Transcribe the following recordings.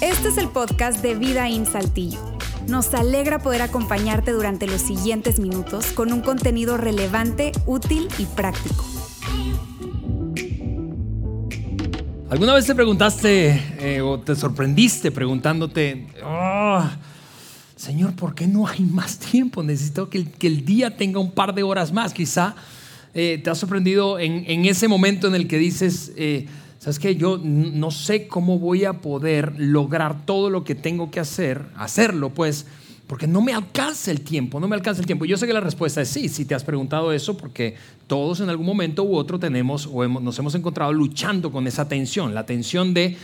Este es el podcast de Vida en Saltillo. Nos alegra poder acompañarte durante los siguientes minutos con un contenido relevante, útil y práctico. ¿Alguna vez te preguntaste eh, o te sorprendiste preguntándote, "Ah, Señor, ¿por qué no hay más tiempo? Necesito que que el día tenga un par de horas más. Quizá eh, te has sorprendido en, en ese momento en el que dices, eh, ¿sabes qué? Yo no sé cómo voy a poder lograr todo lo que tengo que hacer, hacerlo pues, porque no me alcanza el tiempo, no me alcanza el tiempo. Yo sé que la respuesta es sí, si te has preguntado eso, porque todos en algún momento u otro tenemos o nos hemos encontrado luchando con esa tensión, la tensión de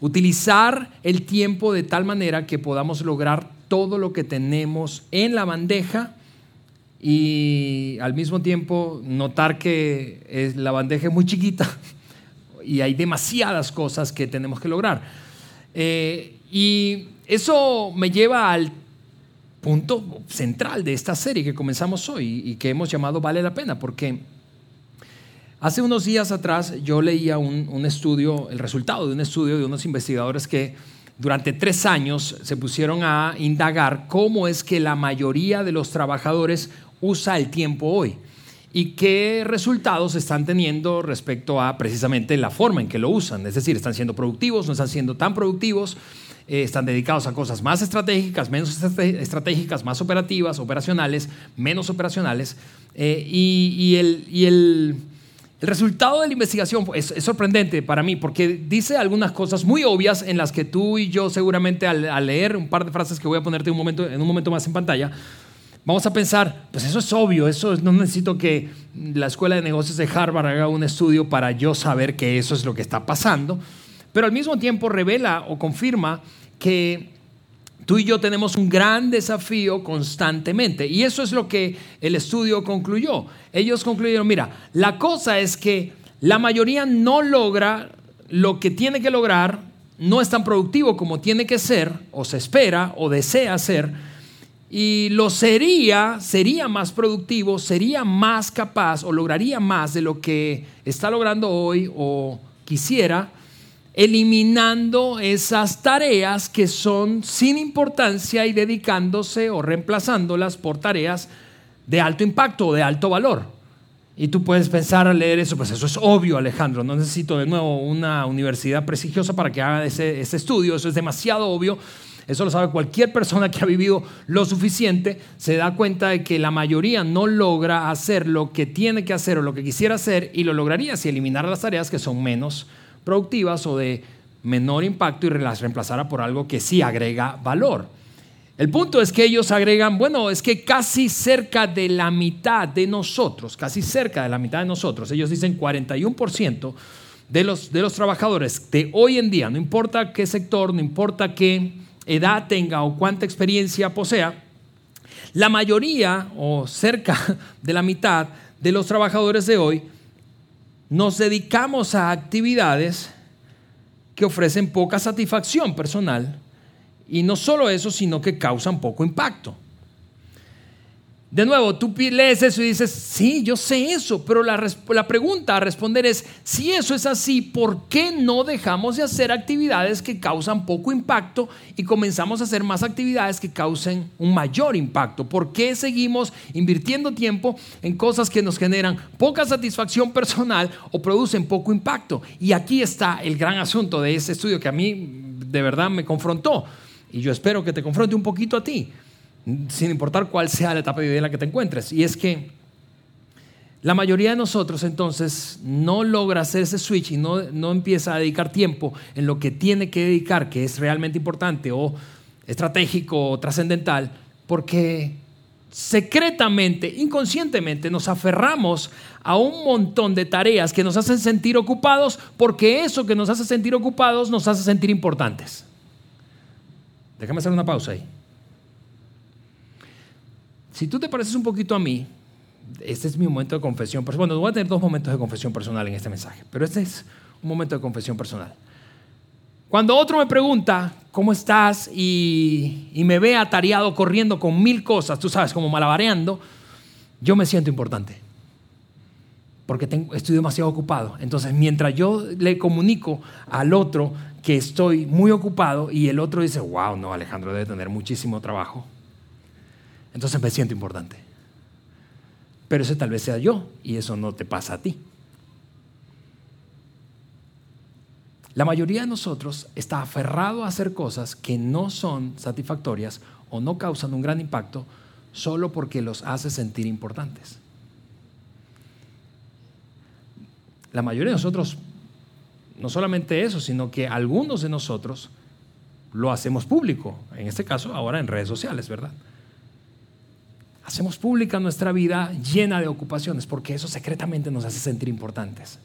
utilizar el tiempo de tal manera que podamos lograr todo lo que tenemos en la bandeja y al mismo tiempo notar que es- la bandeja es muy chiquita y hay demasiadas cosas que tenemos que lograr. Eh, y eso me lleva al punto central de esta serie que comenzamos hoy y que hemos llamado Vale la Pena, porque hace unos días atrás yo leía un, un estudio, el resultado de un estudio de unos investigadores que durante tres años se pusieron a indagar cómo es que la mayoría de los trabajadores usa el tiempo hoy y qué resultados están teniendo respecto a precisamente la forma en que lo usan. Es decir, están siendo productivos, no están siendo tan productivos, eh, están dedicados a cosas más estratégicas, menos estratégicas, más operativas, operacionales, menos operacionales. Eh, y, y el, y el- el resultado de la investigación es, es sorprendente para mí porque dice algunas cosas muy obvias en las que tú y yo seguramente al, al leer un par de frases que voy a ponerte un momento, en un momento más en pantalla, vamos a pensar, pues eso es obvio, eso es- no necesito que la Escuela de Negocios de Harvard haga un estudio para yo saber que eso es lo que está pasando, pero al mismo tiempo revela o confirma que tú y yo tenemos un gran desafío constantemente. Y eso es lo que el estudio concluyó. Ellos concluyeron, mira, la cosa es que la mayoría no logra lo que tiene que lograr, no es tan productivo como tiene que ser, o se espera, o desea ser, y lo sería, sería más productivo, sería más capaz o lograría más de lo que está logrando hoy o quisiera, eliminando esas tareas que son sin importancia y dedicándose o reemplazándolas por tareas de alto impacto o de alto valor. Y tú puedes pensar al leer eso, pues eso es obvio, Alejandro. No necesito de nuevo una universidad prestigiosa para que haga ese, ese estudio. Eso es demasiado obvio. Eso lo sabe cualquier persona que ha vivido lo suficiente. Se da cuenta de que la mayoría no logra hacer lo que tiene que hacer o lo que quisiera hacer y lo lograría si eliminara las tareas que son menos productivas o de menor impacto y las reemplazara por algo que sí agrega valor. El punto es que ellos agregan, bueno, es que casi cerca de la mitad de nosotros, casi cerca de la mitad de nosotros, ellos dicen 41% de los, de los trabajadores de hoy en día, no importa qué sector, no importa qué edad tenga o cuánta experiencia posea, la mayoría o cerca de la mitad de los trabajadores de hoy nos dedicamos a actividades que ofrecen poca satisfacción personal y no solo eso, sino que causan poco impacto. De nuevo, tú lees eso y dices, sí, yo sé eso, pero la, la pregunta a responder es, si eso es así, ¿por qué no dejamos de hacer actividades que causan poco impacto y comenzamos a hacer más actividades que causen un mayor impacto? ¿Por qué seguimos invirtiendo tiempo en cosas que nos generan poca satisfacción personal o producen poco impacto? Y aquí está el gran asunto de ese estudio que a mí de verdad me confrontó y yo espero que te confronte un poquito a ti sin importar cuál sea la etapa de vida en la que te encuentres. Y es que la mayoría de nosotros entonces no logra hacer ese switch y no, no empieza a dedicar tiempo en lo que tiene que dedicar, que es realmente importante o estratégico o trascendental, porque secretamente, inconscientemente nos aferramos a un montón de tareas que nos hacen sentir ocupados porque eso que nos hace sentir ocupados nos hace sentir importantes. Déjame hacer una pausa ahí. Si tú te pareces un poquito a mí, este es mi momento de confesión. Bueno, voy a tener dos momentos de confesión personal en este mensaje, pero este es un momento de confesión personal. Cuando otro me pregunta, ¿cómo estás? Y, y me ve atareado corriendo con mil cosas, tú sabes, como malabareando, yo me siento importante. porque estoy demasiado ocupado. Entonces, mientras yo le comunico al otro que estoy muy ocupado y el otro dice, wow, no, Alejandro debe tener muchísimo trabajo, entonces me siento importante. Pero ese tal vez sea yo y eso no te pasa a ti. La mayoría de nosotros está aferrado a hacer cosas que no son satisfactorias o no causan un gran impacto solo porque los hace sentir importantes. La mayoría de nosotros, no solamente eso, sino que algunos de nosotros lo hacemos público, en este caso ahora en redes sociales, ¿verdad? Hacemos pública nuestra vida llena de ocupaciones porque eso secretamente nos hace sentir importantes.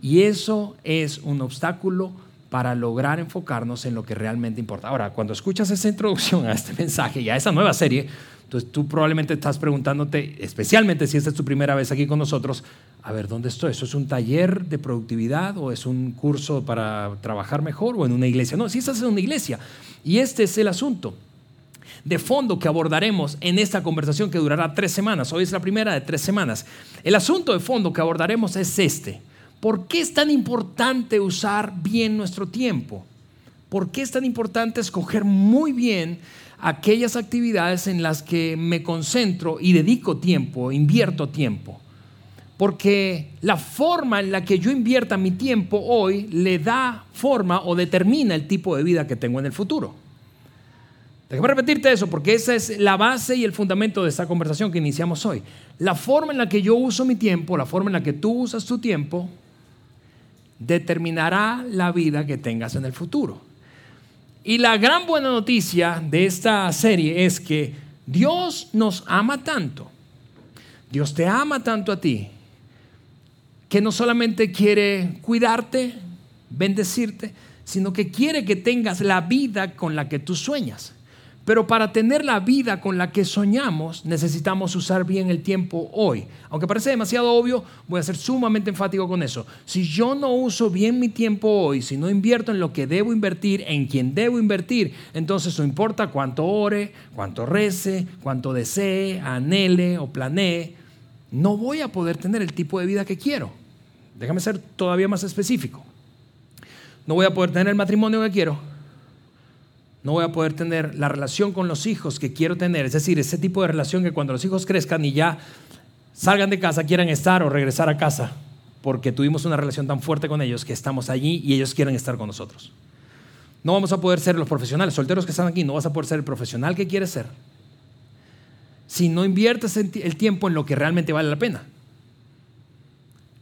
Y eso es un obstáculo para lograr enfocarnos en lo que realmente importa. Ahora, cuando escuchas esa introducción a este mensaje y a esa nueva serie, entonces tú probablemente estás preguntándote, especialmente si esta es tu primera vez aquí con nosotros, a ver, ¿dónde estoy? ¿Eso es un taller de productividad o es un curso para trabajar mejor o en una iglesia? No, si estás en una iglesia. Y este es el asunto de fondo que abordaremos en esta conversación que durará tres semanas. Hoy es la primera de tres semanas. El asunto de fondo que abordaremos es este. ¿Por qué es tan importante usar bien nuestro tiempo? ¿Por qué es tan importante escoger muy bien aquellas actividades en las que me concentro y dedico tiempo, invierto tiempo. Porque la forma en la que yo invierta mi tiempo hoy le da forma o determina el tipo de vida que tengo en el futuro. Déjame repetirte eso porque esa es la base y el fundamento de esta conversación que iniciamos hoy. La forma en la que yo uso mi tiempo, la forma en la que tú usas tu tiempo, determinará la vida que tengas en el futuro. Y la gran buena noticia de esta serie es que Dios nos ama tanto, Dios te ama tanto a ti, que no solamente quiere cuidarte, bendecirte, sino que quiere que tengas la vida con la que tú sueñas. Pero para tener la vida con la que soñamos, necesitamos usar bien el tiempo hoy. Aunque parece demasiado obvio, voy a ser sumamente enfático con eso. Si yo no uso bien mi tiempo hoy, si no invierto en lo que debo invertir, en quien debo invertir, entonces no importa cuánto ore, cuánto rece, cuánto desee, anhele o planee, no voy a poder tener el tipo de vida que quiero. Déjame ser todavía más específico. No voy a poder tener el matrimonio que quiero no voy a poder tener la relación con los hijos que quiero tener, es decir, ese tipo de relación que cuando los hijos crezcan y ya salgan de casa quieran estar o regresar a casa, porque tuvimos una relación tan fuerte con ellos que estamos allí y ellos quieren estar con nosotros. No vamos a poder ser los profesionales, solteros que están aquí, no vas a poder ser el profesional que quieres ser si no inviertes el tiempo en lo que realmente vale la pena.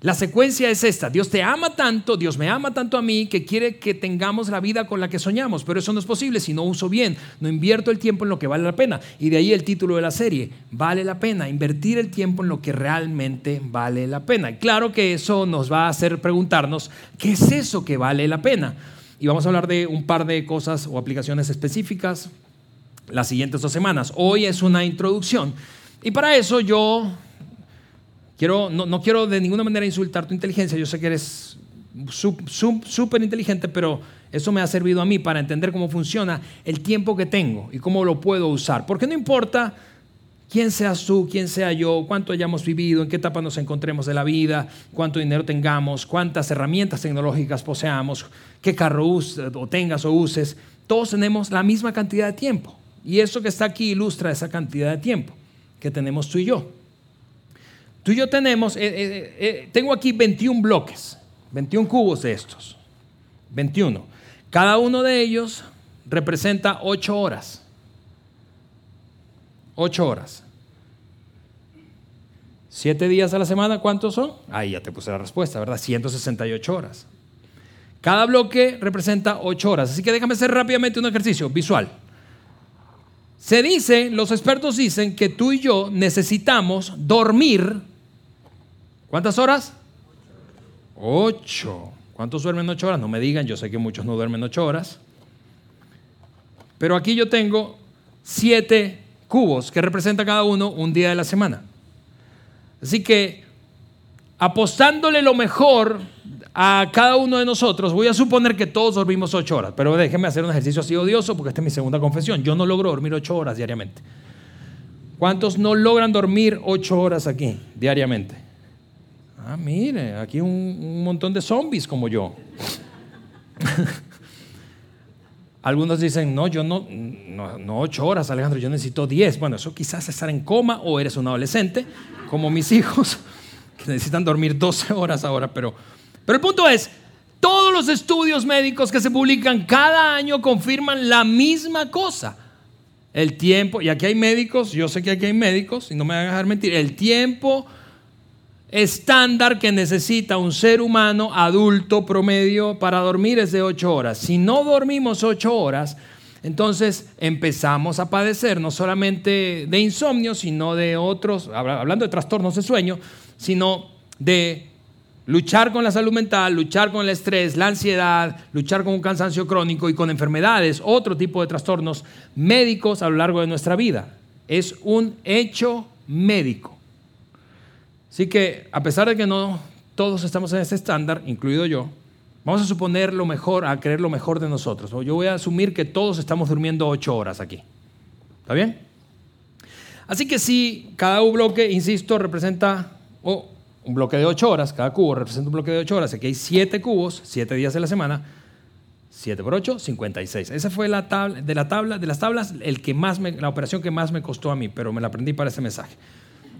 La secuencia es esta. Dios te ama tanto, Dios me ama tanto a mí que quiere que tengamos la vida con la que soñamos, pero eso no es posible si no uso bien, no invierto el tiempo en lo que vale la pena. Y de ahí el título de la serie, vale la pena, invertir el tiempo en lo que realmente vale la pena. Y claro que eso nos va a hacer preguntarnos, ¿qué es eso que vale la pena? Y vamos a hablar de un par de cosas o aplicaciones específicas las siguientes dos semanas. Hoy es una introducción. Y para eso yo no, quiero de ninguna manera insultar tu inteligencia, yo sé que eres súper inteligente, pero eso me ha servido a mí para entender cómo funciona el tiempo que tengo y cómo lo puedo usar. Porque no importa quién seas tú, quién sea yo, cuánto hayamos vivido, en qué etapa nos encontremos de la vida, cuánto dinero tengamos, cuántas herramientas tecnológicas poseamos, qué carro uses, o tengas o uses, todos tenemos la misma cantidad de tiempo. Y eso que está aquí ilustra esa cantidad de tiempo que tenemos tú y yo. Tú y yo tenemos, eh, eh, eh, tengo aquí 21 bloques, 21 cubos de estos, 21. Cada uno de ellos representa 8 horas. 8 horas. 7 días a la semana, ¿cuántos son? Ahí ya te puse la respuesta, ¿verdad? 168 horas. Cada bloque representa 8 horas. Así que déjame hacer rápidamente un ejercicio visual. Se dice, los expertos dicen que tú y yo necesitamos dormir ¿Cuántas horas? Ocho. ¿Cuántos duermen ocho horas? No me digan, yo sé que muchos no duermen ocho horas. Pero aquí yo tengo siete cubos que representan cada uno un día de la semana. Así que apostándole lo mejor a cada uno de nosotros, voy a suponer que todos dormimos ocho horas, pero déjenme hacer un ejercicio así odioso porque esta es mi segunda confesión. Yo no logro dormir ocho horas diariamente. ¿Cuántos no logran dormir ocho horas aquí diariamente? Ah, mire, aquí un, un montón de zombies como yo. Algunos dicen, no, yo no, no, ocho horas, Alejandro, yo necesito diez. Bueno, eso quizás es estar en coma o eres un adolescente, como mis hijos, que necesitan dormir 12 horas ahora. Pero, pero el punto es, todos los estudios médicos que se publican cada año confirman la misma cosa. El tiempo, y aquí hay médicos, yo sé que aquí hay médicos, y no me van a dejar mentir, el tiempo estándar que necesita un ser humano adulto promedio para dormir es de 8 horas. Si no dormimos 8 horas, entonces empezamos a padecer no solamente de insomnio, sino de otros, hablando de trastornos de sueño, sino de luchar con la salud mental, luchar con el estrés, la ansiedad, luchar con un cansancio crónico y con enfermedades, otro tipo de trastornos médicos a lo largo de nuestra vida. Es un hecho médico. Así que a pesar de que no todos estamos en ese estándar, incluido yo, vamos a suponer lo mejor, a creer lo mejor de nosotros. Yo voy a asumir que todos estamos durmiendo ocho horas aquí. ¿Está bien? Así que si cada bloque, insisto, representa un bloque de ocho horas, cada cubo representa un bloque de ocho horas, aquí hay siete cubos, siete días de la semana, 7 por 8, 56. Esa fue la tabla, de, la tabla, de las tablas el que más la operación que más me costó a mí, pero me la aprendí para ese mensaje.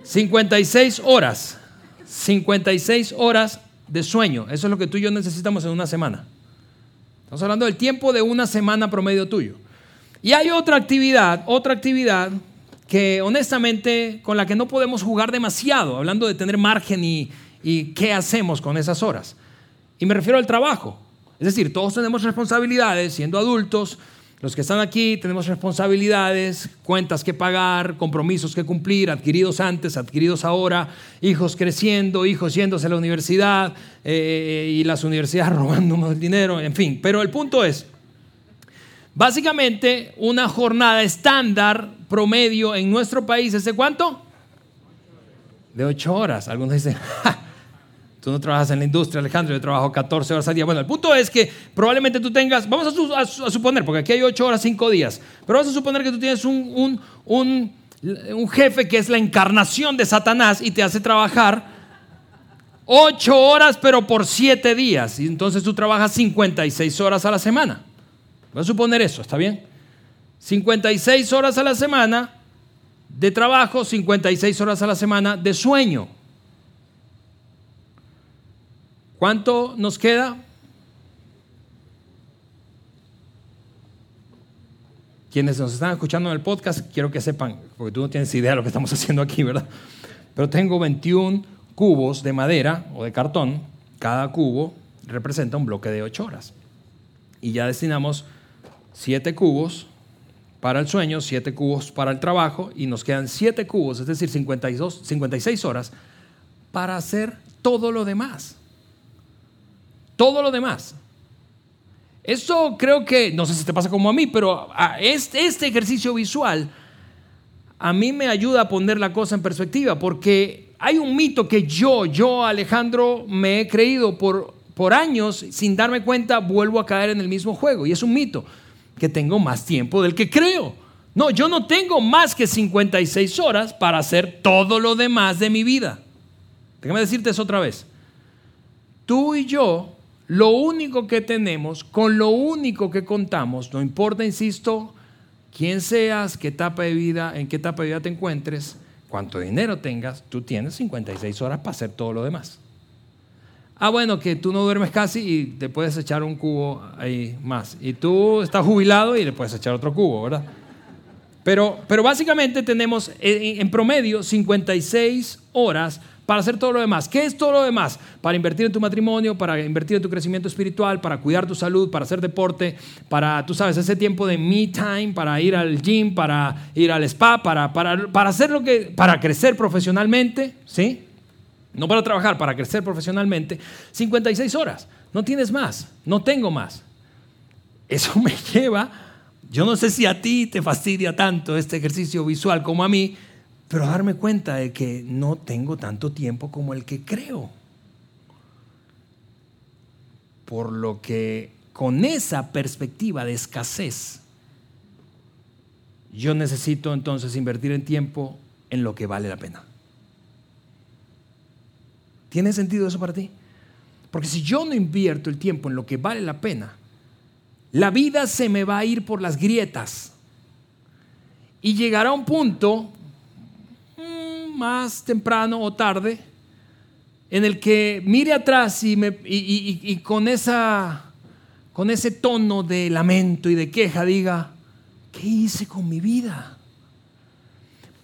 56 horas. 56 horas de sueño. Eso es lo que tú y yo necesitamos en una semana. Estamos hablando del tiempo de una semana promedio tuyo. Y hay otra actividad, otra actividad que honestamente con la que no podemos jugar demasiado, hablando de tener margen y, y qué hacemos con esas horas. Y me refiero al trabajo. Es decir, todos tenemos responsabilidades siendo adultos, los que están aquí tenemos responsabilidades, cuentas que pagar, compromisos que cumplir, adquiridos antes, adquiridos ahora, hijos creciendo, hijos yéndose a la universidad eh, y las universidades robando el dinero, en fin. Pero el punto es, básicamente una jornada estándar promedio en nuestro país es de cuánto? De ocho horas. Algunos dicen, Tú no trabajas en la industria, Alejandro, yo trabajo 14 horas al día. Bueno, el punto es que probablemente tú tengas, vamos a, suponer, porque aquí hay 8 horas, 5 días, pero vamos a suponer que tú tienes un, un, un jefe que es la encarnación de Satanás y te hace trabajar 8 horas, pero por 7 días. Y entonces tú trabajas 56 horas a la semana. Vamos a suponer eso, ¿está bien? 56 horas a la semana de trabajo, 56 horas a la semana de sueño. ¿Cuánto nos queda? Quienes nos están escuchando en el podcast, quiero que sepan, porque tú no tienes idea de lo que estamos haciendo aquí, ¿verdad? Pero tengo 21 cubos de madera o de cartón. Cada cubo representa un bloque de 8 horas. Y ya destinamos 7 cubos para el sueño, 7 cubos para el trabajo y nos quedan 7 cubos, es decir, 52, 56 horas para hacer todo lo demás todo lo demás. Eso creo que, no sé si te pasa como a mí, pero este, ejercicio visual a mí me ayuda a poner la cosa en perspectiva, porque hay un mito que yo, yo Alejandro, me he creído por, por años, sin darme cuenta, vuelvo a caer en el mismo juego. Y es un mito, que tengo más tiempo del que creo. No, yo no tengo más que 56 horas para hacer todo lo demás de mi vida. Déjame decirte eso otra vez. Tú y yo lo único que tenemos, con lo único que contamos, no importa, insisto, quién seas, qué etapa de vida, en qué etapa de vida te encuentres, cuánto dinero tengas, tú tienes 56 horas para hacer todo lo demás. Ah, bueno, que tú no duermes casi y te puedes echar un cubo ahí más. Y tú estás jubilado y le puedes echar otro cubo, ¿verdad? Pero, pero básicamente tenemos en promedio 56 horas para hacer todo lo demás. ¿Qué es todo lo demás? Para invertir en tu matrimonio, para invertir en tu crecimiento espiritual, para cuidar tu salud, para hacer deporte, para, tú sabes, ese tiempo de me time, para ir al gym, para ir al spa, para, para, para hacer lo que, para crecer profesionalmente, ¿sí? No para trabajar, para crecer profesionalmente. 56 horas. No tienes más. No tengo más. Eso me lleva, yo no sé si a ti te fastidia tanto este ejercicio visual como a mí, pero darme cuenta de que no tengo tanto tiempo como el que creo. Por lo que con esa perspectiva de escasez, yo necesito entonces invertir en tiempo en lo que vale la pena. ¿Tiene sentido eso para ti? Porque si yo no invierto el tiempo en lo que vale la pena, la vida se me va a ir por las grietas. Y llegará un punto, más temprano o tarde, en el que mire atrás y, me, y, con, esa, con ese tono de lamento y de queja diga, ¿qué hice con mi vida?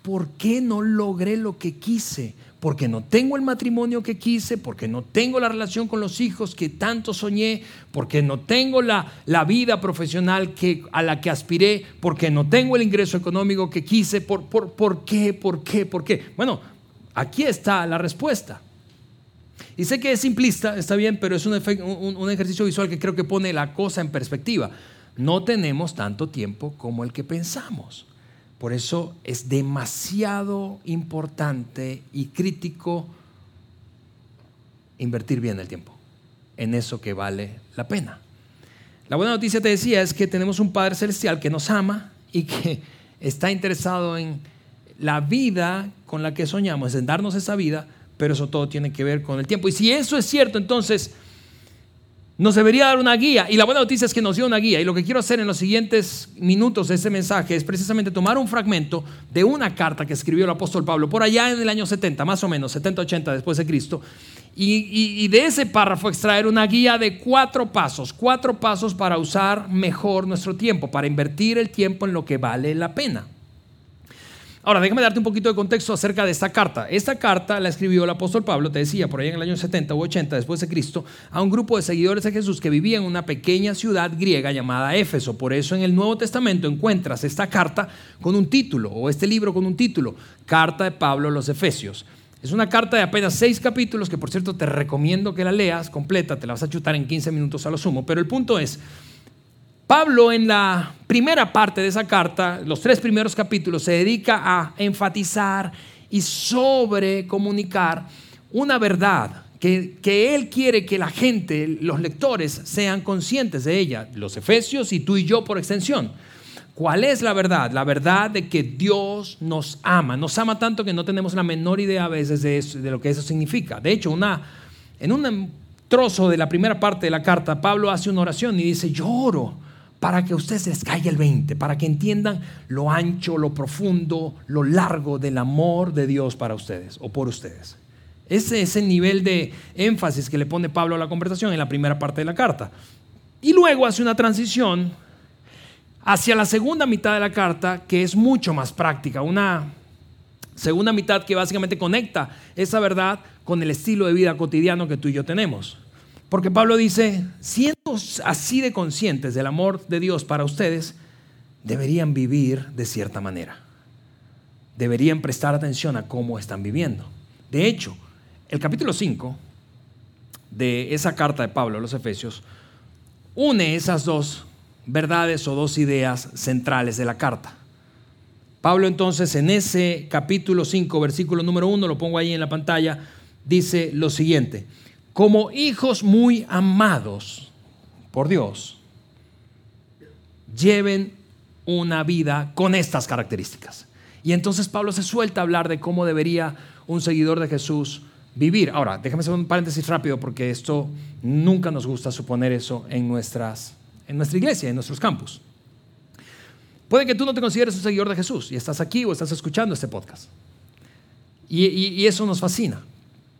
¿Por qué no logré lo que quise? Porque no tengo el matrimonio que quise, porque no tengo la relación con los hijos que tanto soñé, porque no tengo la, la vida profesional que, a la que aspiré, porque no tengo el ingreso económico que quise. ¿Por, por, por qué? ¿Por qué? ¿Por qué? Bueno, aquí está la respuesta. Y sé que es simplista, está bien, pero es un, un, ejercicio visual que creo que pone la cosa en perspectiva. No tenemos tanto tiempo como el que pensamos. Por eso es demasiado importante y crítico invertir bien el tiempo en eso que vale la pena. La buena noticia, te decía, es que tenemos un Padre Celestial que nos ama y que está interesado en la vida con la que soñamos, en darnos esa vida pero eso todo tiene que ver con el tiempo. Y si eso es cierto, entonces nos debería dar una guía. Y la buena noticia es que nos dio una guía. Y lo que quiero hacer en los siguientes minutos de ese mensaje es precisamente tomar un fragmento de una carta que escribió el apóstol Pablo por allá en el año 70, más o menos, 70-80 después de Cristo. Y, y, de ese párrafo extraer una guía de cuatro pasos, cuatro pasos para usar mejor nuestro tiempo, para invertir el tiempo en lo que vale la pena. Ahora, déjame darte un poquito de contexto acerca de esta carta. Esta carta la escribió el apóstol Pablo, te decía, por ahí en el año 70 u 80 después de Cristo, a un grupo de seguidores de Jesús que vivían en una pequeña ciudad griega llamada Éfeso. Por eso en el Nuevo Testamento encuentras esta carta con un título, o este libro con un título, Carta de Pablo a los Efesios. Es una carta de apenas seis capítulos que por cierto te recomiendo que la leas completa, te la vas a chutar en 15 minutos a lo sumo, pero el punto es, Pablo en la primera parte de esa carta, los tres primeros capítulos, se dedica a enfatizar y sobre comunicar una verdad que, que, él quiere que la gente, los lectores, sean conscientes de ella, los efesios y tú y yo por extensión. ¿Cuál es la verdad? La verdad de que Dios nos ama. Nos ama tanto que no tenemos la menor idea a veces de, de lo que eso significa. De hecho, una, en un trozo de la primera parte de la carta, Pablo hace una oración y dice, lloro para que a ustedes les caiga el 20, para que entiendan lo ancho, lo profundo, lo largo del amor de Dios para ustedes o por ustedes. Ese es el nivel de énfasis que le pone Pablo a la conversación en la primera parte de la carta. Y luego hace una transición hacia la segunda mitad de la carta, que es mucho más práctica, una segunda mitad que básicamente conecta esa verdad con el estilo de vida cotidiano que tú y yo tenemos. Porque Pablo dice, siendo así de conscientes del amor de Dios para ustedes, deberían vivir de cierta manera. Deberían prestar atención a cómo están viviendo. De hecho, el capítulo 5 de esa carta de Pablo a los Efesios une esas dos verdades o dos ideas centrales de la carta. Pablo entonces en ese capítulo 5, versículo número 1, lo pongo ahí en la pantalla, dice lo siguiente como hijos muy amados por Dios, lleven una vida con estas características. Y entonces Pablo se suelta a hablar de cómo debería un seguidor de Jesús vivir. Ahora, déjame hacer un paréntesis rápido porque esto nunca nos gusta suponer eso en, nuestras, en nuestra iglesia, en nuestros campus. Puede que tú no te consideres un seguidor de Jesús y estás aquí o estás escuchando este podcast. y eso nos fascina.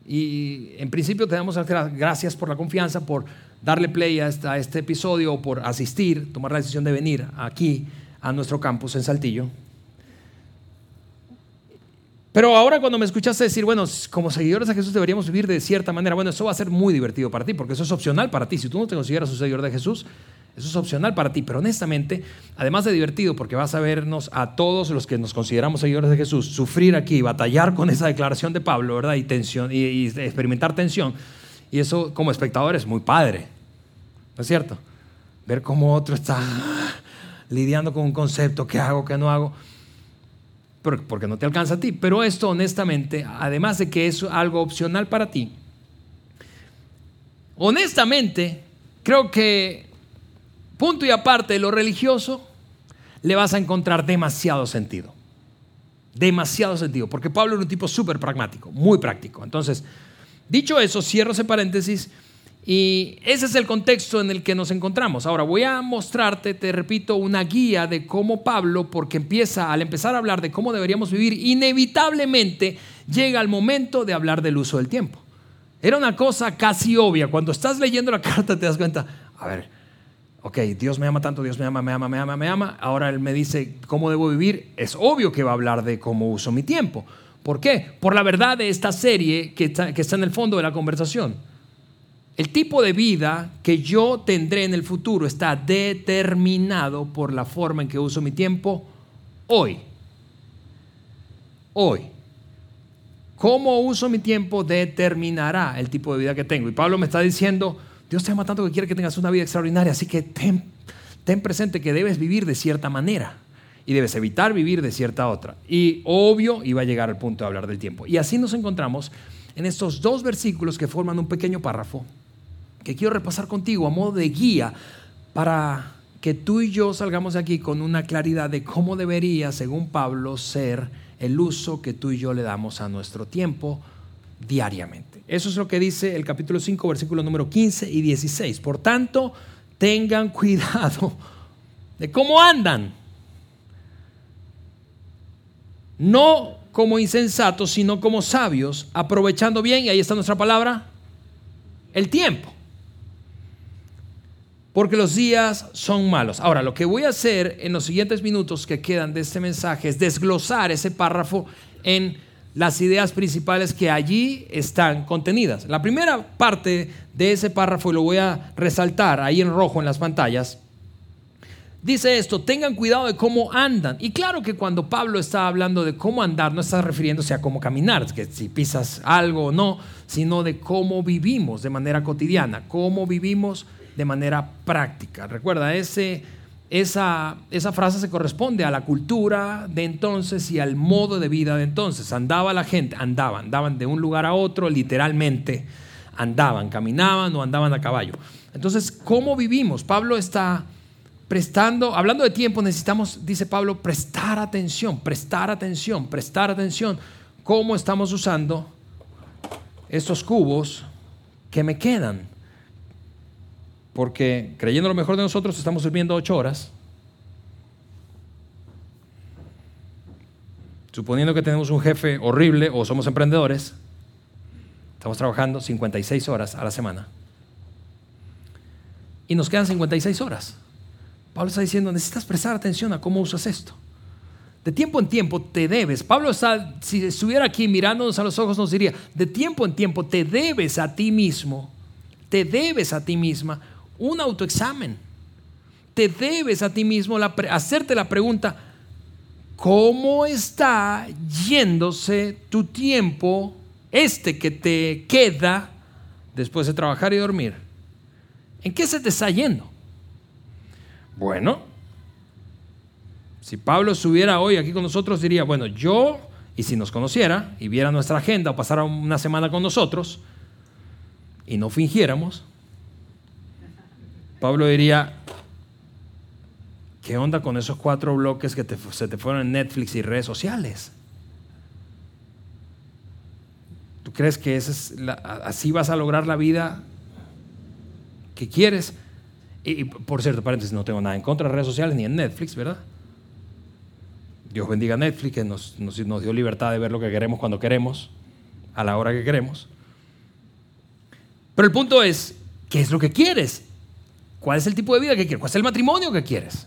Y en principio te damos gracias por la confianza, por darle play a, este episodio, por asistir, tomar la decisión de venir aquí a nuestro campus en Saltillo. Pero ahora cuando me escuchaste decir, bueno, como seguidores de Jesús deberíamos vivir de cierta manera, bueno, eso va a ser muy divertido para ti, porque eso es opcional para ti. Si tú no te consideras un seguidor de Jesús, eso es opcional para ti, pero honestamente, además de divertido, porque vas a vernos a todos los que nos consideramos seguidores de Jesús sufrir aquí, batallar con esa declaración de Pablo, ¿verdad? Y, tensión, y, experimentar tensión. Y eso como espectador es muy padre, ¿no es cierto? Ver cómo otro está lidiando con un concepto, qué hago, qué no hago, porque no te alcanza a ti. Pero esto, honestamente, además de que es algo opcional para ti, honestamente, creo que punto y aparte de lo religioso, le vas a encontrar demasiado sentido. Demasiado sentido, porque Pablo era un tipo súper pragmático, muy práctico. Entonces, Dicho eso, cierro ese paréntesis y ese es el contexto en el que nos encontramos. Ahora voy a mostrarte, te repito, una guía de cómo Pablo, porque empieza, al empezar a hablar de cómo deberíamos vivir, inevitablemente llega el momento de hablar del uso del tiempo. Era una cosa casi obvia. Cuando estás leyendo la carta te das cuenta, a ver, ok, Dios me ama tanto, Dios me ama, me ama, me ama, me ama. Ahora Él me dice cómo debo vivir. Es obvio que va a hablar de cómo uso mi tiempo. ¿Por qué? Por la verdad de esta serie que está, que está en el fondo de la conversación. El tipo de vida que yo tendré en el futuro está determinado por la forma en que uso mi tiempo hoy. Hoy. Cómo uso mi tiempo determinará el tipo de vida que tengo. Y Pablo me está diciendo, Dios te ama tanto que quiere que tengas una vida extraordinaria, así que ten, presente que debes vivir de cierta manera y debes evitar vivir de cierta otra. Y obvio, iba a llegar al punto de hablar del tiempo. Y así nos encontramos en estos dos versículos que forman un pequeño párrafo que quiero repasar contigo a modo de guía para que tú y yo salgamos de aquí con una claridad de cómo debería, según Pablo, ser el uso que tú y yo le damos a nuestro tiempo diariamente. Eso es lo que dice el capítulo 5, versículo número 15 y 16. Por tanto, tengan cuidado de cómo andan. No como insensatos, sino como sabios, aprovechando bien, y ahí está nuestra palabra, el tiempo porque los días son malos. Ahora, lo que voy a hacer en los siguientes minutos que quedan de este mensaje es desglosar ese párrafo en las ideas principales que allí están contenidas. La primera parte de ese párrafo, y lo voy a resaltar ahí en rojo en las pantallas, dice esto, tengan cuidado de cómo andan. Y claro que cuando Pablo está hablando de cómo andar, no está refiriéndose a cómo caminar, que si pisas algo o no, sino de cómo vivimos de manera cotidiana, cómo vivimos de manera práctica. Recuerda, ese, esa, esa frase se corresponde a la cultura de entonces y al modo de vida de entonces. Andaba la gente, andaban, andaban de un lugar a otro, literalmente andaban, caminaban o andaban a caballo. Entonces, ¿cómo vivimos? Pablo está prestando, hablando de tiempo, necesitamos, dice Pablo, prestar atención, prestar atención, prestar atención. ¿Cómo estamos usando estos cubos que me quedan? Porque creyendo lo mejor de nosotros estamos sirviendo ocho horas. Suponiendo que tenemos un jefe horrible o somos emprendedores, estamos trabajando 56 horas a la semana. Y nos quedan 56 horas. Pablo está diciendo, necesitas prestar atención a cómo usas esto. De tiempo en tiempo te debes. Pablo está, si estuviera aquí mirándonos a los ojos, nos diría, de tiempo en tiempo te debes a ti mismo, te debes a ti misma un autoexamen. Te debes a ti mismo hacerte la pregunta, ¿cómo está yéndose tu tiempo, este que te queda después de trabajar y dormir? ¿En qué se te está yendo? Bueno, si Pablo estuviera hoy aquí con nosotros, diría, bueno, yo, y si nos conociera y viera nuestra agenda o pasara una semana con nosotros, y no fingiéramos, Pablo diría, ¿qué onda con esos cuatro bloques que se te fueron en Netflix y redes sociales? ¿Tú crees que así vas a lograr la vida que quieres? Y, por cierto, paréntesis, no tengo nada en contra de redes sociales ni en Netflix, ¿verdad? Dios bendiga Netflix, que nos, nos dio libertad de ver lo que queremos cuando queremos, a la hora que queremos. Pero el punto es, ¿qué es lo que quieres? ¿Cuál es el tipo de vida que quieres? ¿Cuál es el matrimonio que quieres?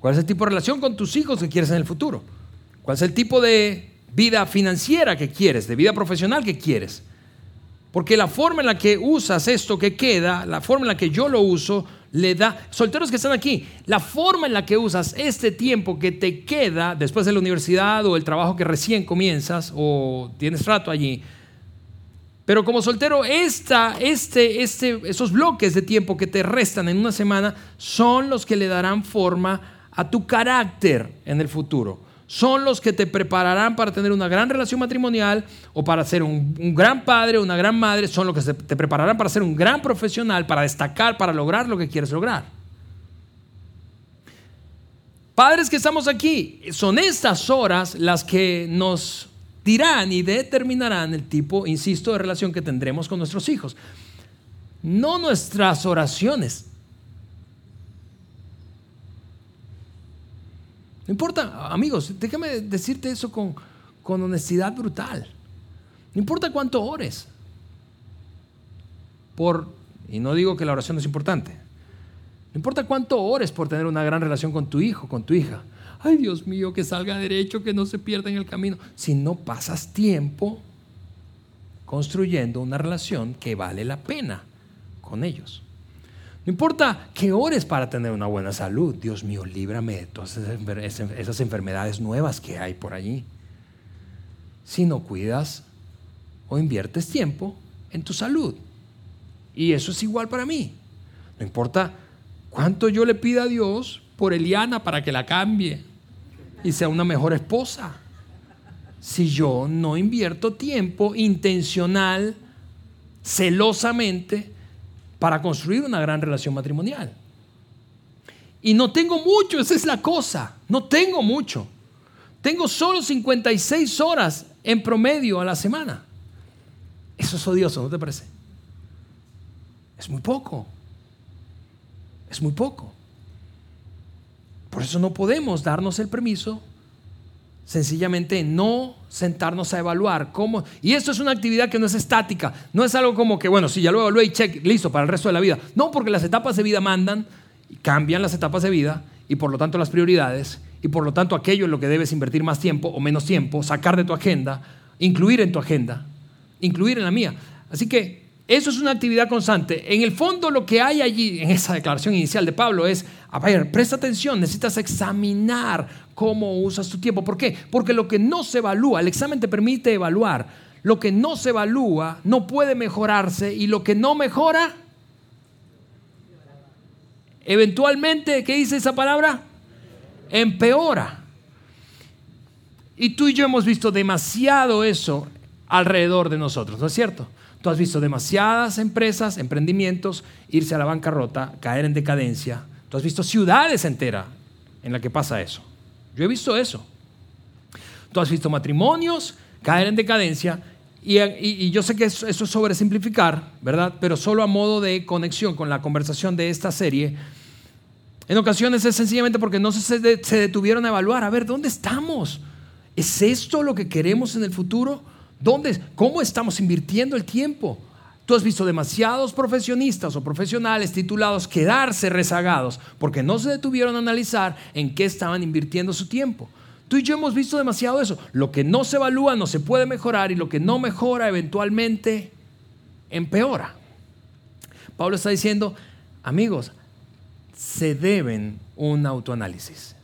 ¿Cuál es el tipo de relación con tus hijos que quieres en el futuro? ¿Cuál es el tipo de vida financiera que quieres, de vida profesional que quieres? Porque la forma en la que usas esto que queda, la forma en la que yo lo uso, le da, solteros que están aquí, la forma en la que usas este tiempo que te queda después de la universidad o el trabajo que recién comienzas o tienes rato allí, pero como soltero, esta, este, este, esos bloques de tiempo que te restan en una semana son los que le darán forma a tu carácter en el futuro. Son los que te prepararán para tener una gran relación matrimonial o para ser un, un gran padre una gran madre. Son los que te prepararán para ser un gran profesional, para destacar, para lograr lo que quieres lograr. Padres que estamos aquí, son estas horas las que nos dirán y determinarán el tipo, insisto, de relación que tendremos con nuestros hijos. No nuestras oraciones. No importa, amigos, déjame decirte eso con, con honestidad brutal. No importa cuánto ores. Por, y no digo que la oración es importante. No importa cuánto ores por tener una gran relación con tu hijo, con tu hija. Ay, Dios mío, que salga derecho, que no se pierda en el camino. Si no pasas tiempo construyendo una relación que vale la pena con ellos. No importa que ores para tener una buena salud. Dios mío, líbrame de todas esas enfermedades nuevas que hay por allí. Si no cuidas o inviertes tiempo en tu salud. Y eso es igual para mí. No importa cuánto yo le pida a Dios por Eliana para que la cambie y sea una mejor esposa. Si yo no invierto tiempo intencional, celosamente, para construir una gran relación matrimonial. Y no tengo mucho, esa es la cosa. No tengo mucho. Tengo solo 56 horas en promedio a la semana. Eso es odioso, ¿no te parece? Es muy poco. Es muy poco. Por eso no podemos darnos el permiso sencillamente no sentarnos a evaluar cómo. Y esto es una actividad que no es estática, no es algo como que, bueno, si ya lo evalué y check, listo, para el resto de la vida. No, porque las etapas de vida mandan, y cambian las etapas de vida y por lo tanto las prioridades y por lo tanto aquello en lo que debes invertir más tiempo o menos tiempo, sacar de tu agenda, incluir en tu agenda, incluir en la mía. Así que eso es una actividad constante. En el fondo lo que hay allí, en esa declaración inicial de Pablo, es, a ver, presta atención, necesitas examinar cómo usas tu tiempo. ¿Por qué? Porque lo que no se evalúa, el examen te permite evaluar, lo que no se evalúa no puede mejorarse y lo que no mejora, eventualmente, ¿qué dice esa palabra? Empeora. Y tú y yo hemos visto demasiado eso alrededor de nosotros, ¿no es cierto? Tú has visto demasiadas empresas, emprendimientos irse a la bancarrota, caer en decadencia. Tú has visto ciudades enteras en las que pasa eso. Yo he visto eso. Tú has visto matrimonios caer en decadencia y, yo sé que eso, eso, es sobresimplificar, ¿verdad? Pero solo a modo de conexión con la conversación de esta serie. En ocasiones es sencillamente porque no se, se detuvieron a evaluar, a ver, ¿dónde estamos? ¿Es esto lo que queremos en el futuro? ¿Dónde, ¿Cómo estamos invirtiendo el tiempo? Tú has visto demasiados profesionistas o profesionales titulados quedarse rezagados porque no se detuvieron a analizar en qué estaban invirtiendo su tiempo. Tú y yo hemos visto demasiado eso. Lo que no se evalúa no se puede mejorar y lo que no mejora eventualmente empeora. Pablo está diciendo, amigos, se deben un autoanálisis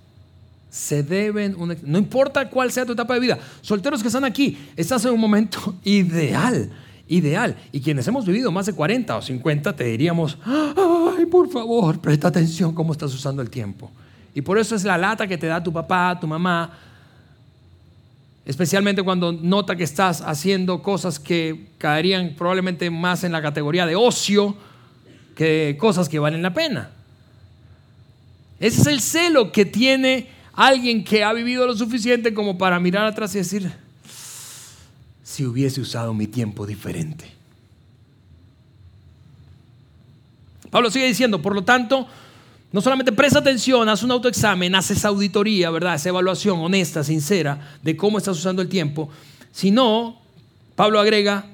se deben, no importa cuál sea tu etapa de vida, solteros que están aquí, estás en un momento ideal, ideal. Y quienes hemos vivido más de 40 o 50, te diríamos, ay, por favor, presta atención cómo estás usando el tiempo. Y por eso es la lata que te da tu papá, tu mamá, especialmente cuando nota que estás haciendo cosas que caerían probablemente más en la categoría de ocio que cosas que valen la pena. Ese es el celo que tiene alguien que ha vivido lo suficiente como para mirar atrás y decir, si hubiese usado mi tiempo diferente. Pablo sigue diciendo, por lo tanto, no solamente presta atención, haz un autoexamen, haces auditoría, ¿verdad? Esa evaluación honesta, sincera de cómo estás usando el tiempo, sino, Pablo agrega,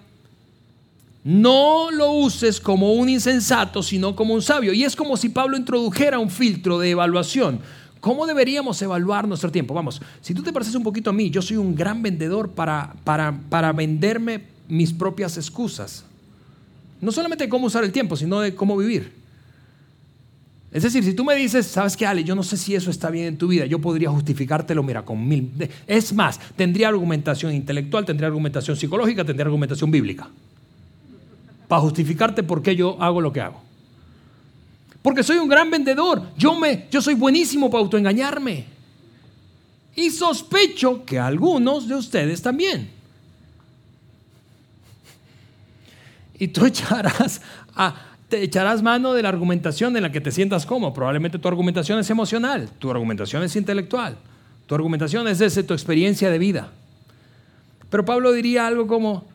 no lo uses como un insensato, sino como un sabio. Y es como si Pablo introdujera un filtro de evaluación. ¿Cómo deberíamos evaluar nuestro tiempo? Vamos, si tú te pareces un poquito a mí, yo soy un gran vendedor para, para, venderme mis propias excusas. No solamente de cómo usar el tiempo, sino de cómo vivir. Es decir, si tú me dices, sabes qué, Ale, yo no sé si eso está bien en tu vida, yo podría justificártelo, mira, con mil. Es más, tendría argumentación intelectual, tendría argumentación psicológica, tendría argumentación bíblica. Para justificarte por qué yo hago lo que hago. Porque soy un gran vendedor. Yo, me, yo soy buenísimo para autoengañarme. Y sospecho que algunos de ustedes también. Y tú echarás, te echarás mano de la argumentación en la que te sientas cómodo. Probablemente tu argumentación es emocional, tu argumentación es intelectual, tu argumentación es desde tu experiencia de vida. Pero Pablo diría algo como,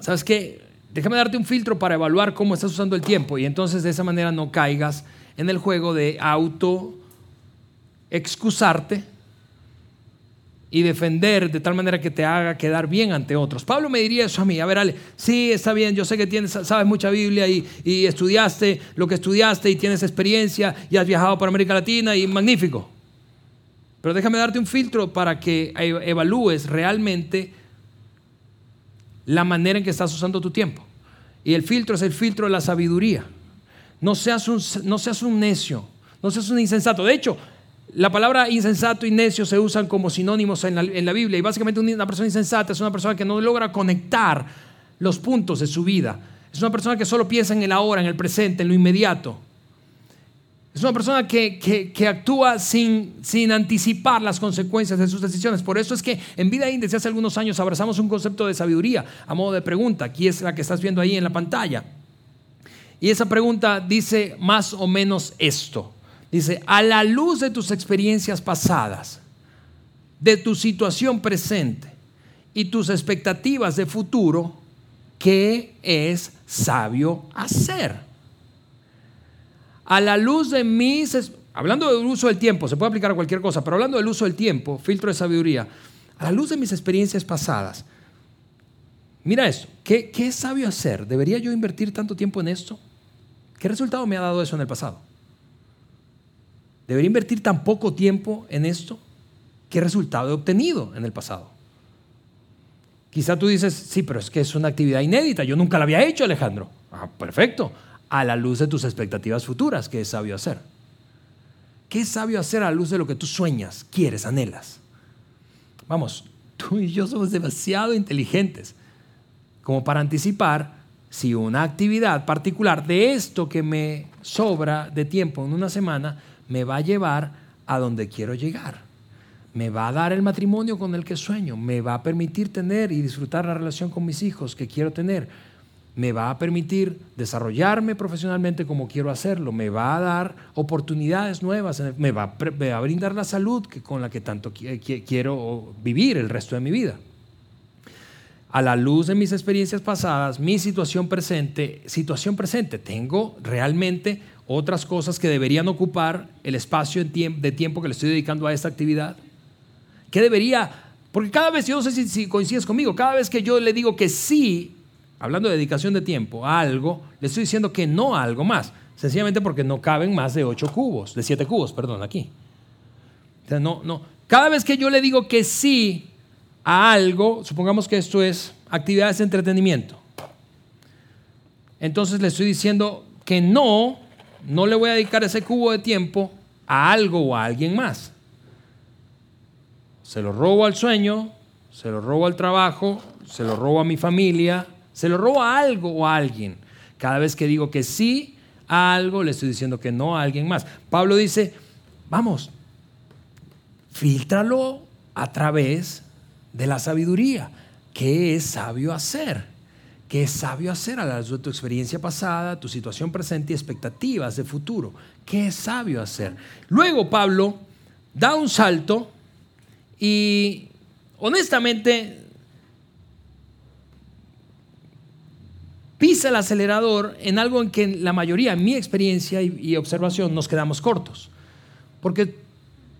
¿sabes qué? Déjame darte un filtro para evaluar cómo estás usando el tiempo y entonces de esa manera no caigas en el juego de auto excusarte y defender de tal manera que te haga quedar bien ante otros. Pablo me diría eso a mí, a ver, Ale, sí, está bien, yo sé que tienes, sabes mucha Biblia y, estudiaste lo que estudiaste y tienes experiencia y has viajado por América Latina y magnífico. Pero déjame darte un filtro para que e-, evalúes realmente la manera en que estás usando tu tiempo. Y el filtro es el filtro de la sabiduría. No seas un, no seas un necio, no seas un insensato. De hecho, la palabra insensato y necio se usan como sinónimos en la, Biblia y básicamente una persona insensata es una persona que no logra conectar los puntos de su vida. Es una persona que solo piensa en el ahora, en el presente, en lo inmediato. Es una persona que, actúa sin, sin, anticipar las consecuencias de sus decisiones. Por eso es que en Vida Índice hace algunos años abrazamos un concepto de sabiduría a modo de pregunta. Aquí es la que estás viendo ahí en la pantalla. Y esa pregunta dice más o menos esto. Dice, a la luz de tus experiencias pasadas, de tu situación presente y tus expectativas de futuro, ¿qué es sabio hacer? A la luz de mis... Hablando del uso del tiempo, se puede aplicar a cualquier cosa, pero hablando del uso del tiempo, filtro de sabiduría, a la luz de mis experiencias pasadas, mira esto, ¿qué, ¿qué es sabio hacer? ¿Debería yo invertir tanto tiempo en esto? ¿Qué resultado me ha dado eso en el pasado? ¿Debería invertir tan poco tiempo en esto? ¿Qué resultado he obtenido en el pasado? Quizá tú dices, sí, pero es que es una actividad inédita, yo nunca la había hecho, Alejandro. Ah, perfecto. A la luz de tus expectativas futuras, ¿qué es sabio hacer? ¿Qué es sabio hacer a la luz de lo que tú sueñas, quieres, anhelas? Vamos, tú y yo somos demasiado inteligentes como para anticipar si una actividad particular de esto que me sobra de tiempo en una semana me va a llevar a donde quiero llegar. Me va a dar el matrimonio con el que sueño, me va a permitir tener y disfrutar la relación con mis hijos que quiero tener, me va a permitir desarrollarme profesionalmente como quiero hacerlo, me va a dar oportunidades nuevas, me va a, brindar la salud que, con la que tanto quiero vivir el resto de mi vida. A la luz de mis experiencias pasadas, mi situación presente, situación presente, tengo realmente otras cosas que deberían ocupar el espacio de tiempo que le estoy dedicando a esta actividad? ¿Qué debería? Porque cada vez, yo no sé si, si, coincides conmigo, cada vez que yo le digo que sí, hablando de dedicación de tiempo, a algo, le estoy diciendo que no a algo más. Sencillamente porque no caben más de ocho cubos, de siete cubos, perdón, aquí. no, no. Cada vez que yo le digo que sí a algo, supongamos que esto es actividades de entretenimiento. Entonces le estoy diciendo que no no le voy a dedicar ese cubo de tiempo a algo o a alguien más. Se lo robo al sueño, se lo robo al trabajo, se lo robo a mi familia, se lo robo a algo o a alguien. Cada vez que digo que sí a algo, le estoy diciendo que no a alguien más. Pablo dice, vamos, filtralo a través de la sabiduría. ¿Qué es sabio hacer? ¿Qué es sabio hacer a la de tu experiencia pasada, tu situación presente y expectativas de futuro? ¿Qué es sabio hacer? Luego Pablo da un salto y honestamente pisa el acelerador en algo en que la mayoría, en mi experiencia y, observación, nos quedamos cortos. Porque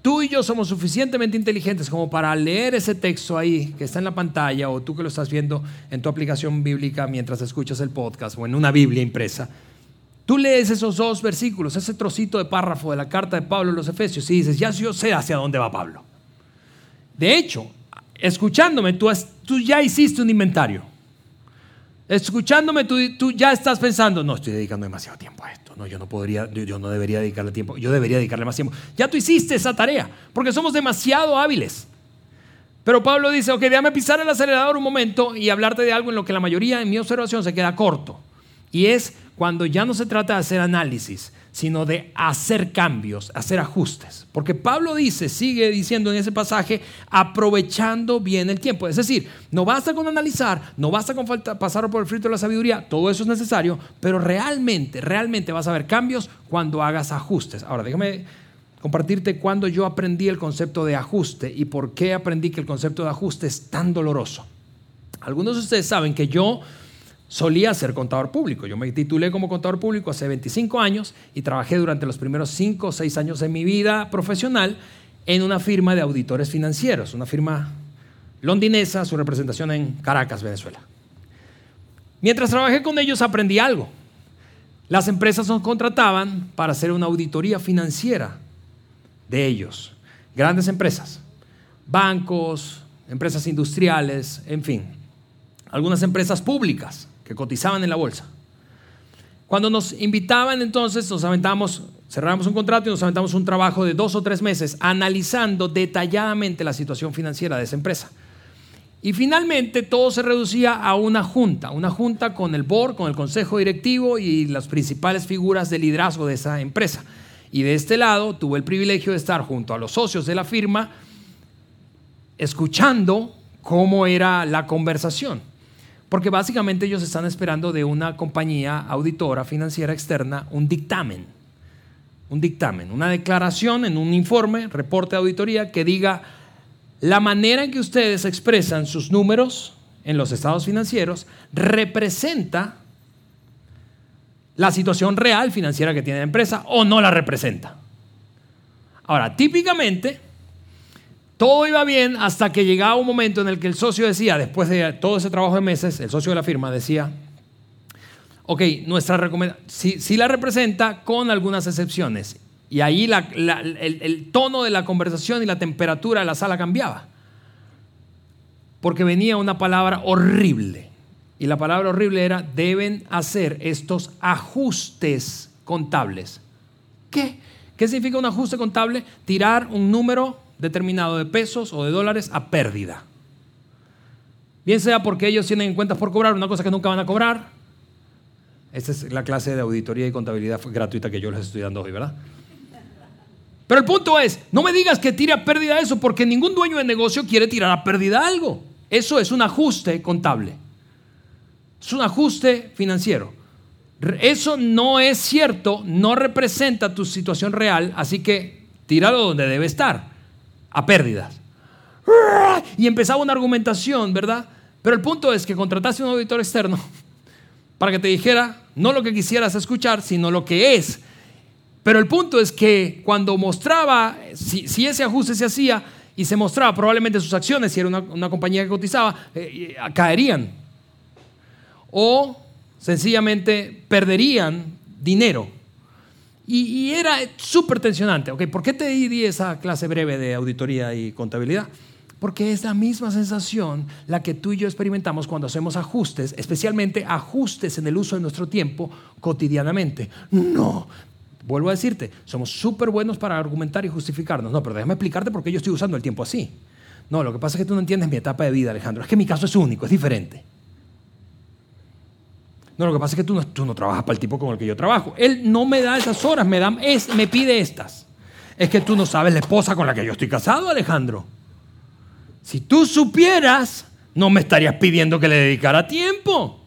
tú y yo somos suficientemente inteligentes como para leer ese texto ahí que está en la pantalla o tú que lo estás viendo en tu aplicación bíblica mientras escuchas el podcast o en una Biblia impresa. Tú lees esos dos versículos, ese trocito de párrafo de la carta de Pablo a los Efesios y dices, ya yo sé hacia dónde va Pablo. De hecho, escuchándome, tú, tú ya hiciste un inventario. Escuchándome, tú, tú, ya estás pensando, no, estoy dedicando demasiado tiempo a esto. No, yo no podría, yo no debería dedicarle tiempo. Yo debería dedicarle más tiempo. Ya tú hiciste esa tarea, porque somos demasiado hábiles. Pero Pablo dice, ok, déjame pisar el acelerador un momento y hablarte de algo en lo que la mayoría, en mi observación, se queda corto. Y es cuando ya no se trata de hacer análisis, sino de hacer cambios, hacer ajustes. Porque Pablo dice, sigue diciendo en ese pasaje, aprovechando bien el tiempo. Es decir, no basta con analizar, no basta con pasar por el frito de la sabiduría, todo eso es necesario, pero realmente, realmente vas a ver cambios cuando hagas ajustes. Ahora, déjame compartirte cuando yo aprendí el concepto de ajuste y por qué aprendí que el concepto de ajuste es tan doloroso. Algunos de ustedes saben que yo solía ser contador público. Yo me titulé como contador público hace 25 años y trabajé durante los primeros 5 o 6 años de mi vida profesional en una firma de auditores financieros, una firma londinesa, su representación en Caracas, Venezuela. Mientras trabajé con ellos aprendí algo. Las empresas nos contrataban para hacer una auditoría financiera de ellos. Grandes empresas, bancos, empresas industriales, en fin. Algunas empresas públicas que cotizaban en la bolsa. Cuando nos invitaban entonces, nos aventamos, cerramos un contrato y nos aventamos un trabajo de dos o tres meses analizando detalladamente la situación financiera de esa empresa. Y finalmente todo se reducía a una junta, una junta con el board, con el consejo directivo y las principales figuras de liderazgo de esa empresa. Y de este lado tuve el privilegio de estar junto a los socios de la firma escuchando cómo era la conversación. Porque básicamente ellos están esperando de una compañía auditora financiera externa un dictamen. Un dictamen, una declaración en un informe, reporte de auditoría que diga la manera en que ustedes expresan sus números en los estados financieros representa la situación real financiera que tiene la empresa o no la representa. Ahora, típicamente, todo iba bien hasta que llegaba un momento en el que el socio decía, después de todo ese trabajo de meses, el socio de la firma decía, ok, nuestra recomendación, sí, la representa con algunas excepciones. Y ahí el, el tono de la conversación y la temperatura de la sala cambiaba. Porque venía una palabra horrible. Y la palabra horrible era, deben hacer estos ajustes contables. ¿Qué? ¿Qué significa un ajuste contable? Tirar un número determinado de pesos o de dólares a pérdida. Bien sea porque ellos tienen cuentas por cobrar, una cosa que nunca van a cobrar. Esta es la clase de auditoría y contabilidad gratuita que yo les estoy dando hoy, ¿verdad? Pero el punto es, no me digas que tire a pérdida eso, porque ningún dueño de negocio quiere tirar a pérdida algo. Eso es un ajuste contable. Es un ajuste financiero. Eso no es cierto, no representa tu situación real, así que tíralo donde debe estar, a pérdidas. Y empezaba una argumentación, ¿verdad? Pero el punto es que contrataste un auditor externo para que te dijera no lo que quisieras escuchar, sino lo que es pero el punto es que cuando mostraba, si, ese ajuste se hacía y se mostraba probablemente sus acciones, si era una, compañía que cotizaba, eh, eh, caerían. O sencillamente perderían dinero. Y, era súper tensionante. Okay, ¿Por qué te di esa clase breve de auditoría y contabilidad? Porque es la misma sensación la que tú y yo experimentamos cuando hacemos ajustes, especialmente ajustes en el uso de nuestro tiempo cotidianamente. No, Vuelvo a decirte, somos súper buenos para argumentar y justificarnos. No, pero déjame explicarte por qué yo estoy usando el tiempo así. No, lo que pasa es que tú no entiendes mi etapa de vida, Alejandro. Es que mi caso es único, es diferente. No, lo que pasa es que tú no, tú no trabajas para el tipo con el que yo trabajo. Él no me da esas horas, me, da, me pide estas. Es que tú no sabes la esposa con la que yo estoy casado, Alejandro. Si tú supieras, no me estarías pidiendo que le dedicara tiempo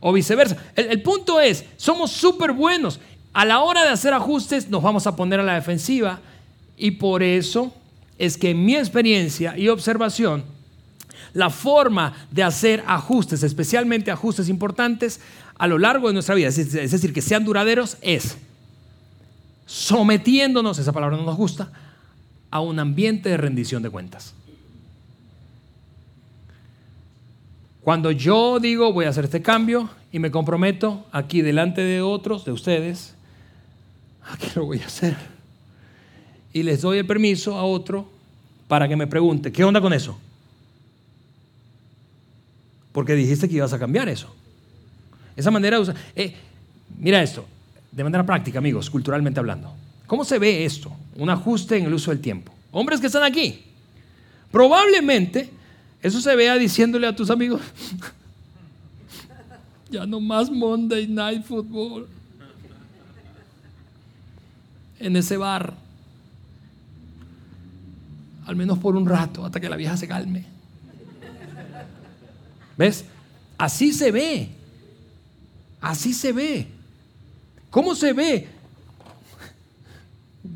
o viceversa. El, punto es, somos súper buenos. A la hora de hacer ajustes nos vamos a poner a la defensiva y por eso es que en mi experiencia y observación, la forma de hacer ajustes, especialmente ajustes importantes, a lo largo de nuestra vida, es decir, que sean duraderos, es sometiéndonos, esa palabra no nos gusta, a un ambiente de rendición de cuentas. Cuando yo digo voy a hacer este cambio y me comprometo aquí delante de otros, de ustedes, ¿a qué lo voy a hacer? Y les doy el permiso a otro para que me pregunte, ¿qué onda con eso? Porque dijiste que ibas a cambiar eso. Esa manera de eh, mira esto, de manera práctica, amigos, culturalmente hablando. ¿Cómo se ve esto? Un ajuste en el uso del tiempo. Hombres que están aquí, probablemente eso se vea diciéndole a tus amigos, ya no más Monday Night Football en ese bar, al menos por un rato, hasta que la vieja se calme. ¿Ves? Así se ve. Así se ve. ¿Cómo se ve?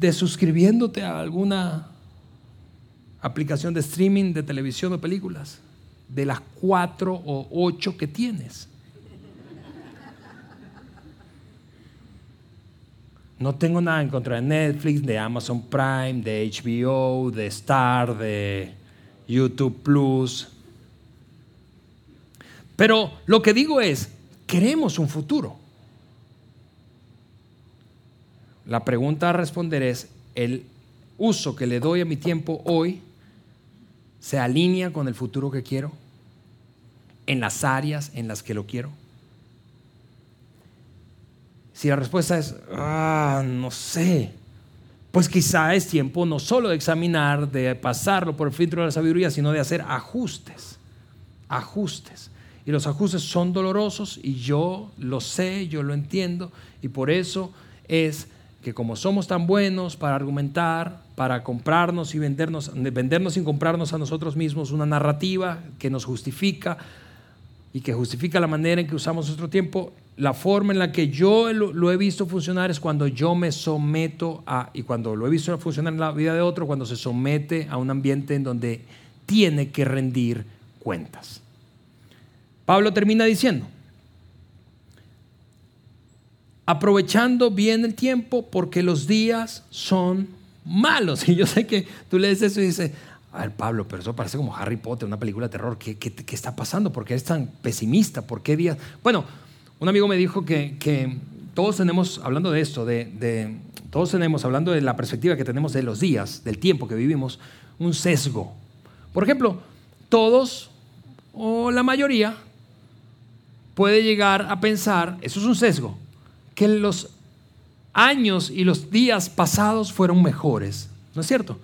de suscribiéndote a alguna aplicación de streaming de televisión o películas, de las cuatro o ocho que tienes. No tengo nada en contra de Netflix, de Amazon Prime, de HBO, de Star, de YouTube Plus. Pero lo que digo es, queremos un futuro. La pregunta a responder es, ¿el uso que le doy a mi tiempo hoy se alinea con el futuro que quiero? ¿En las áreas en las que lo quiero? Si la respuesta es, ah, no sé, pues quizá es tiempo no solo de examinar, de pasarlo por el filtro de la sabiduría, sino de hacer ajustes, ajustes. Y los ajustes son dolorosos y yo lo sé, yo lo entiendo, y por eso es que como somos tan buenos para argumentar, para comprarnos y vendernos, vendernos sin comprarnos a nosotros mismos una narrativa que nos justifica y que justifica la manera en que usamos nuestro tiempo, la forma en la que yo lo, he visto funcionar es cuando yo me someto a, y cuando lo he visto funcionar en la vida de otro, cuando se somete a un ambiente en donde tiene que rendir cuentas. Pablo termina diciendo, aprovechando bien el tiempo porque los días son malos. Y yo sé que tú lees eso y dices, a ver, Pablo, pero eso parece como Harry Potter, una película de terror. ¿Qué, qué, está pasando? ¿Por qué eres tan pesimista? ¿Por qué días? Bueno, un amigo me dijo que, que todos tenemos, hablando de esto, de, de, todos tenemos, hablando de la perspectiva que tenemos de los días, del tiempo que vivimos, un sesgo. Por ejemplo, todos o la mayoría puede llegar a pensar, eso es un sesgo, que los años y los días pasados fueron mejores. ¿No es cierto?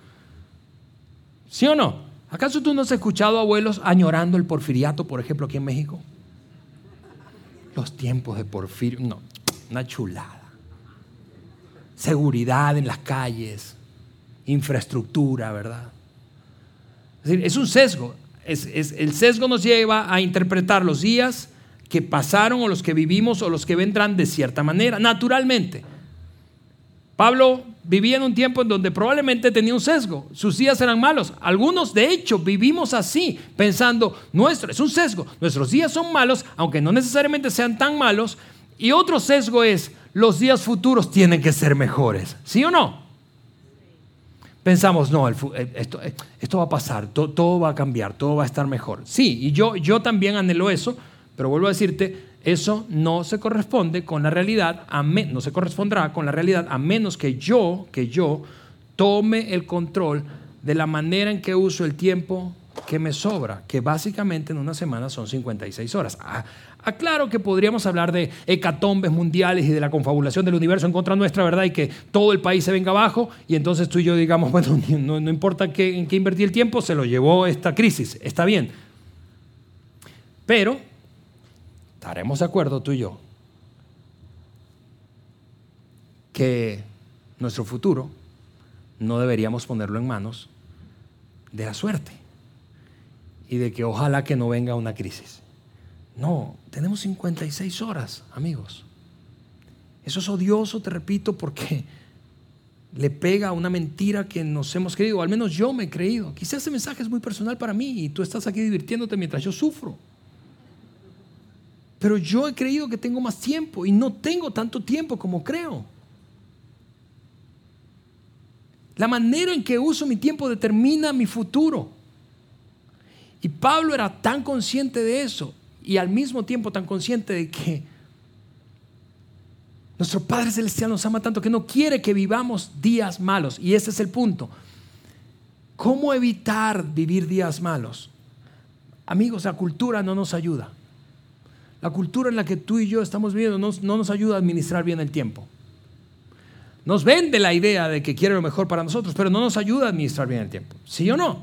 ¿Sí o no? ¿Acaso tú no has escuchado abuelos añorando el porfiriato, por ejemplo, aquí en México? Los tiempos de porfirio, no, una chulada. Seguridad en las calles, infraestructura, ¿verdad? Es decir, es un sesgo. Es, el sesgo nos lleva a interpretar los días que pasaron o los que vivimos o los que vendrán de cierta manera, naturalmente. Pablo vivía en un tiempo en donde probablemente tenía un sesgo, sus días eran malos. Algunos, de hecho, vivimos así, pensando, nuestro es un sesgo, nuestros días son malos, aunque no necesariamente sean tan malos. Y otro sesgo es, los días futuros tienen que ser mejores, ¿sí o no? Pensamos, no, eh, esto, eh, esto, va a pasar, todo, todo, va a cambiar, todo va a estar mejor. Sí, y yo, yo también anhelo eso, pero vuelvo a decirte, eso no se corresponde con la realidad, no se corresponderá con la realidad a menos que yo, que yo tome el control de la manera en que uso el tiempo que me sobra, que básicamente en una semana son 56 horas. Ah, aclaro que podríamos hablar de hecatombes mundiales y de la confabulación del universo en contra nuestra, ¿verdad? Y que todo el país se venga abajo y entonces tú y yo digamos, bueno, no, no importa qué, en qué invertí el tiempo, se lo llevó esta crisis, está bien. Pero estaremos de acuerdo tú y yo que nuestro futuro no deberíamos ponerlo en manos de la suerte y de que ojalá que no venga una crisis. No, tenemos 56 horas, amigos. Eso es odioso, te repito, porque le pega una mentira que nos hemos creído, al menos yo me he creído. Quizás ese mensaje es muy personal para mí y tú estás aquí divirtiéndote mientras yo sufro. Pero yo he creído que tengo más tiempo y no tengo tanto tiempo como creo. La manera en que uso mi tiempo determina mi futuro. Y Pablo era tan consciente de eso y al mismo tiempo tan consciente de que nuestro Padre Celestial nos ama tanto que no quiere que vivamos días malos. Y ese es el punto. ¿Cómo evitar vivir días malos? Amigos, la cultura no nos ayuda. La cultura en la que tú y yo estamos viviendo no, nos ayuda a administrar bien el tiempo. Nos vende la idea de que quiere lo mejor para nosotros, pero no nos ayuda a administrar bien el tiempo. ¿Sí o no?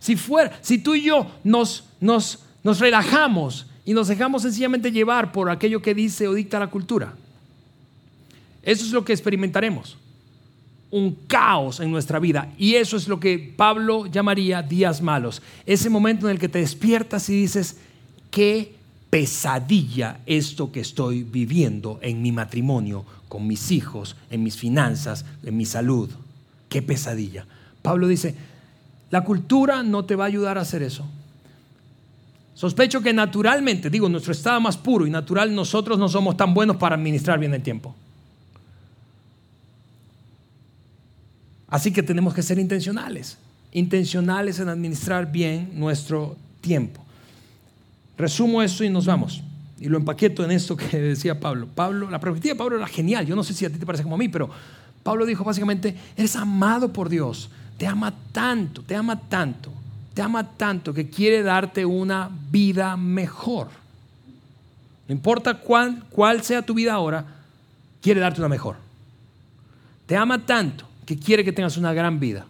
Si, si tú y yo nos, nos, nos relajamos y nos dejamos sencillamente llevar por aquello que dice o dicta la cultura, eso es lo que experimentaremos. Un caos en nuestra vida. Y eso es lo que Pablo llamaría días malos. Ese momento en el que te despiertas y dices, ¿qué pesadilla esto que estoy viviendo en mi matrimonio, con mis hijos, en mis finanzas, en mi salud. Qué pesadilla. Pablo dice, la cultura no te va a ayudar a hacer eso. Sospecho que naturalmente, digo, nuestro estado más puro y natural, nosotros no somos tan buenos para administrar bien el tiempo. Así que tenemos que ser intencionales, intencionales en administrar bien nuestro tiempo. Resumo esto y nos vamos. Y lo empaqueto en esto que decía Pablo. Pablo, la perspectiva de Pablo era genial. Yo no sé si a ti te parece como a mí, pero Pablo dijo básicamente, eres amado por Dios. Te ama tanto, te ama tanto, te ama tanto que quiere darte una vida mejor. No importa cuál, cuál sea tu vida ahora, quiere darte una mejor. Te ama tanto que quiere que tengas una gran vida.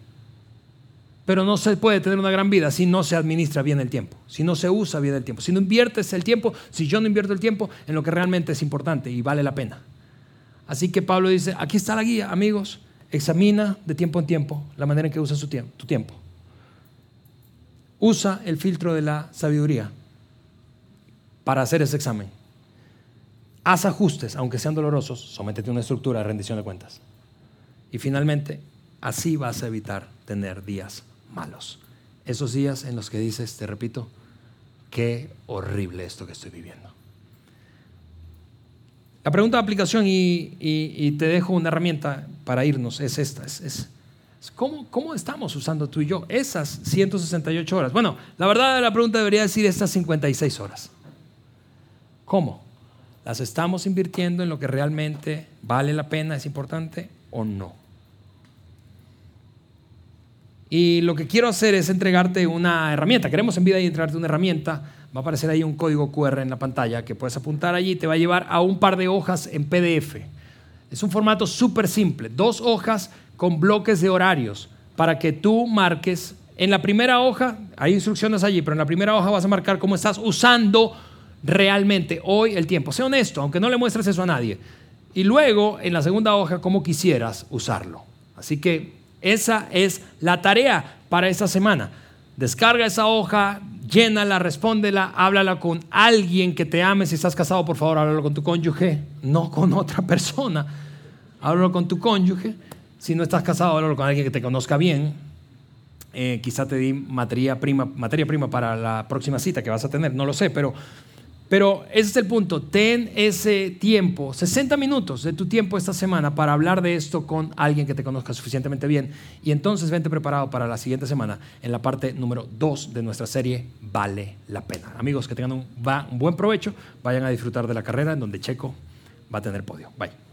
Pero no se puede tener una gran vida si no se administra bien el tiempo, si no se usa bien el tiempo, si no inviertes el tiempo, si yo no invierto el tiempo en lo que realmente es importante y vale la pena. Así que Pablo dice, aquí está la guía, amigos, examina de tiempo en tiempo la manera en que usas tu tiempo. Usa el filtro de la sabiduría para hacer ese examen. Haz ajustes, aunque sean dolorosos, sométete a una estructura de rendición de cuentas. Y finalmente, así vas a evitar tener días malos. Esos días en los que dices, te repito, qué horrible esto que estoy viviendo. La pregunta de aplicación, y, te dejo una herramienta para irnos, es esta. Es, ¿cómo, ¿Cómo estamos usando tú y yo esas 168 horas? Bueno, la verdad la pregunta debería decir estas 56 horas. ¿Cómo? ¿Las estamos invirtiendo en lo que realmente vale la pena, es importante o no? Y lo que quiero hacer es entregarte una herramienta. Queremos en vida y entregarte una herramienta. Va a aparecer ahí un código QR en la pantalla que puedes apuntar allí y te va a llevar a un par de hojas en PDF. Es un formato súper simple. Dos hojas con bloques de horarios para que tú marques. En la primera hoja, hay instrucciones allí, pero en la primera hoja vas a marcar cómo estás usando realmente hoy el tiempo. Sé honesto, aunque no le muestres eso a nadie. Y luego, en la segunda hoja, cómo quisieras usarlo. Así que esa es la tarea para esta semana. Descarga esa hoja, llénala, respóndela, háblala con alguien que te ame. Si estás casado, por favor, háblalo con tu cónyuge, no con otra persona. Háblalo con tu cónyuge. Si no estás casado, háblalo con alguien que te conozca bien. Eh, quizá te di materia prima, materia prima para la próxima cita que vas a tener, no lo sé, pero pero ese es el punto, ten ese tiempo, 60 minutos de tu tiempo esta semana para hablar de esto con alguien que te conozca suficientemente bien y entonces vente preparado para la siguiente semana en la parte número 2 de nuestra serie Vale la pena. Amigos, que tengan un, un buen provecho, vayan a disfrutar de la carrera en donde Checo va a tener podio. Bye.